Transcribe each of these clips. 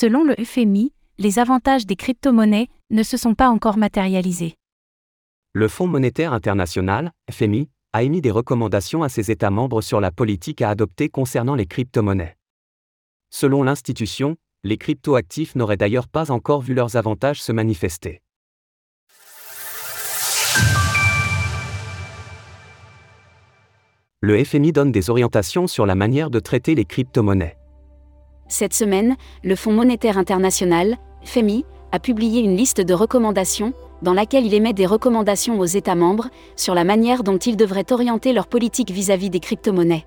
Selon le FMI, les avantages des crypto-monnaies ne se sont pas encore matérialisés. Le Fonds monétaire international, FMI, a émis des recommandations à ses États membres sur la politique à adopter concernant les crypto-monnaies. Selon l'institution, les crypto-actifs n'auraient d'ailleurs pas encore vu leurs avantages se manifester. Le FMI donne des orientations sur la manière de traiter les crypto-monnaies. Cette semaine, le Fonds monétaire international, FMI, a publié une liste de recommandations dans laquelle il émet des recommandations aux États membres sur la manière dont ils devraient orienter leur politique vis-à-vis des crypto-monnaies.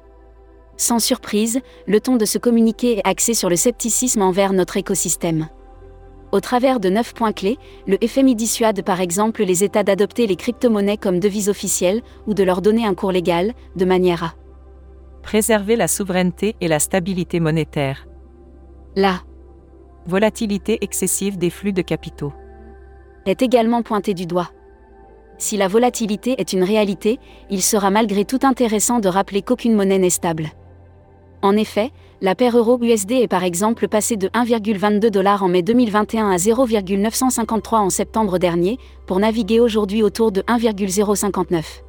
Sans surprise, le ton de ce communiqué est axé sur le scepticisme envers notre écosystème. Au travers de neuf points clés, le FMI dissuade par exemple les États d'adopter les crypto-monnaies comme devises officielles ou de leur donner un cours légal, de manière à préserver la souveraineté et la stabilité monétaire. La volatilité excessive des flux de capitaux est également pointé du doigt. Si la volatilité est une réalité, il sera malgré tout intéressant de rappeler qu'aucune monnaie n'est stable. En effet, la paire euro-USD est par exemple passée de 1,22 dollars en mai 2021 à 0,953 en septembre dernier, pour naviguer aujourd'hui autour de 1,059.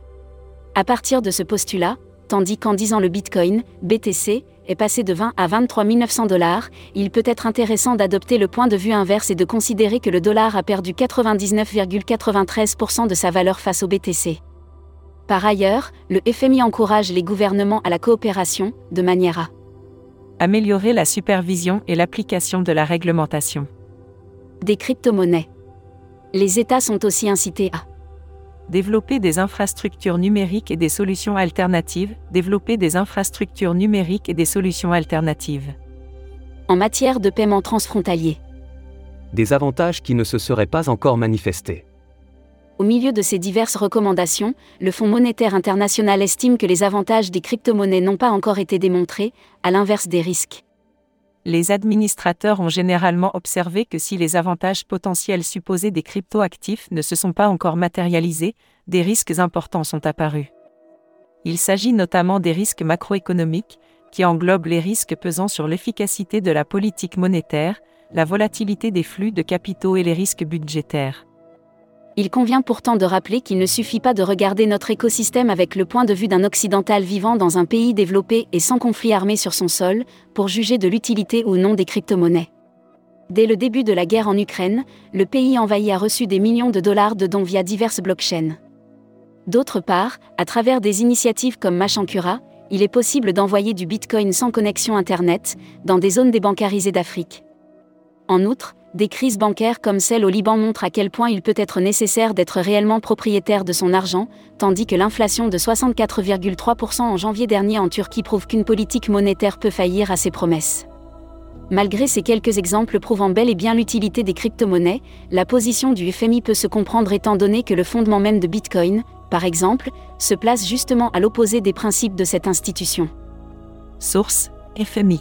À partir de ce postulat, tandis qu'en 10 ans le Bitcoin, BTC, est passé de 20 à 23 900 dollars, il peut être intéressant d'adopter le point de vue inverse et de considérer que le dollar a perdu 99,93% de sa valeur face au BTC. Par ailleurs, le FMI encourage les gouvernements à la coopération, de manière à améliorer la supervision et l'application de la réglementation des crypto-monnaies. Les États sont aussi incités à développer des infrastructures numériques et des solutions alternatives, développer des infrastructures numériques et des solutions alternatives. En matière de paiement transfrontalier. Des avantages qui ne se seraient pas encore manifestés. Au milieu de ces diverses recommandations, le Fonds monétaire international estime que les avantages des crypto-monnaies n'ont pas encore été démontrés, à l'inverse des risques les administrateurs ont généralement observé que si les avantages potentiels supposés des cryptoactifs ne se sont pas encore matérialisés, des risques importants sont apparus. Il s'agit notamment des risques macroéconomiques, qui englobent les risques pesant sur l'efficacité de la politique monétaire, la volatilité des flux de capitaux et les risques budgétaires. Il convient pourtant de rappeler qu'il ne suffit pas de regarder notre écosystème avec le point de vue d'un occidental vivant dans un pays développé et sans conflit armé sur son sol, pour juger de l'utilité ou non des crypto-monnaies. Dès le début de la guerre en Ukraine, le pays envahi a reçu des millions de dollars de dons via diverses blockchains. D'autre part, à travers des initiatives comme Machankura, il est possible d'envoyer du Bitcoin sans connexion Internet, dans des zones débancarisées d'Afrique. En outre, des crises bancaires comme celle au Liban montrent à quel point il peut être nécessaire d'être réellement propriétaire de son argent, tandis que l'inflation de 64,3% en janvier dernier en Turquie prouve qu'une politique monétaire peut faillir à ses promesses. Malgré ces quelques exemples prouvant bel et bien l'utilité des crypto-monnaies, la position du FMI peut se comprendre étant donné que le fondement même de Bitcoin, par exemple, se place justement à l'opposé des principes de cette institution. Source FMI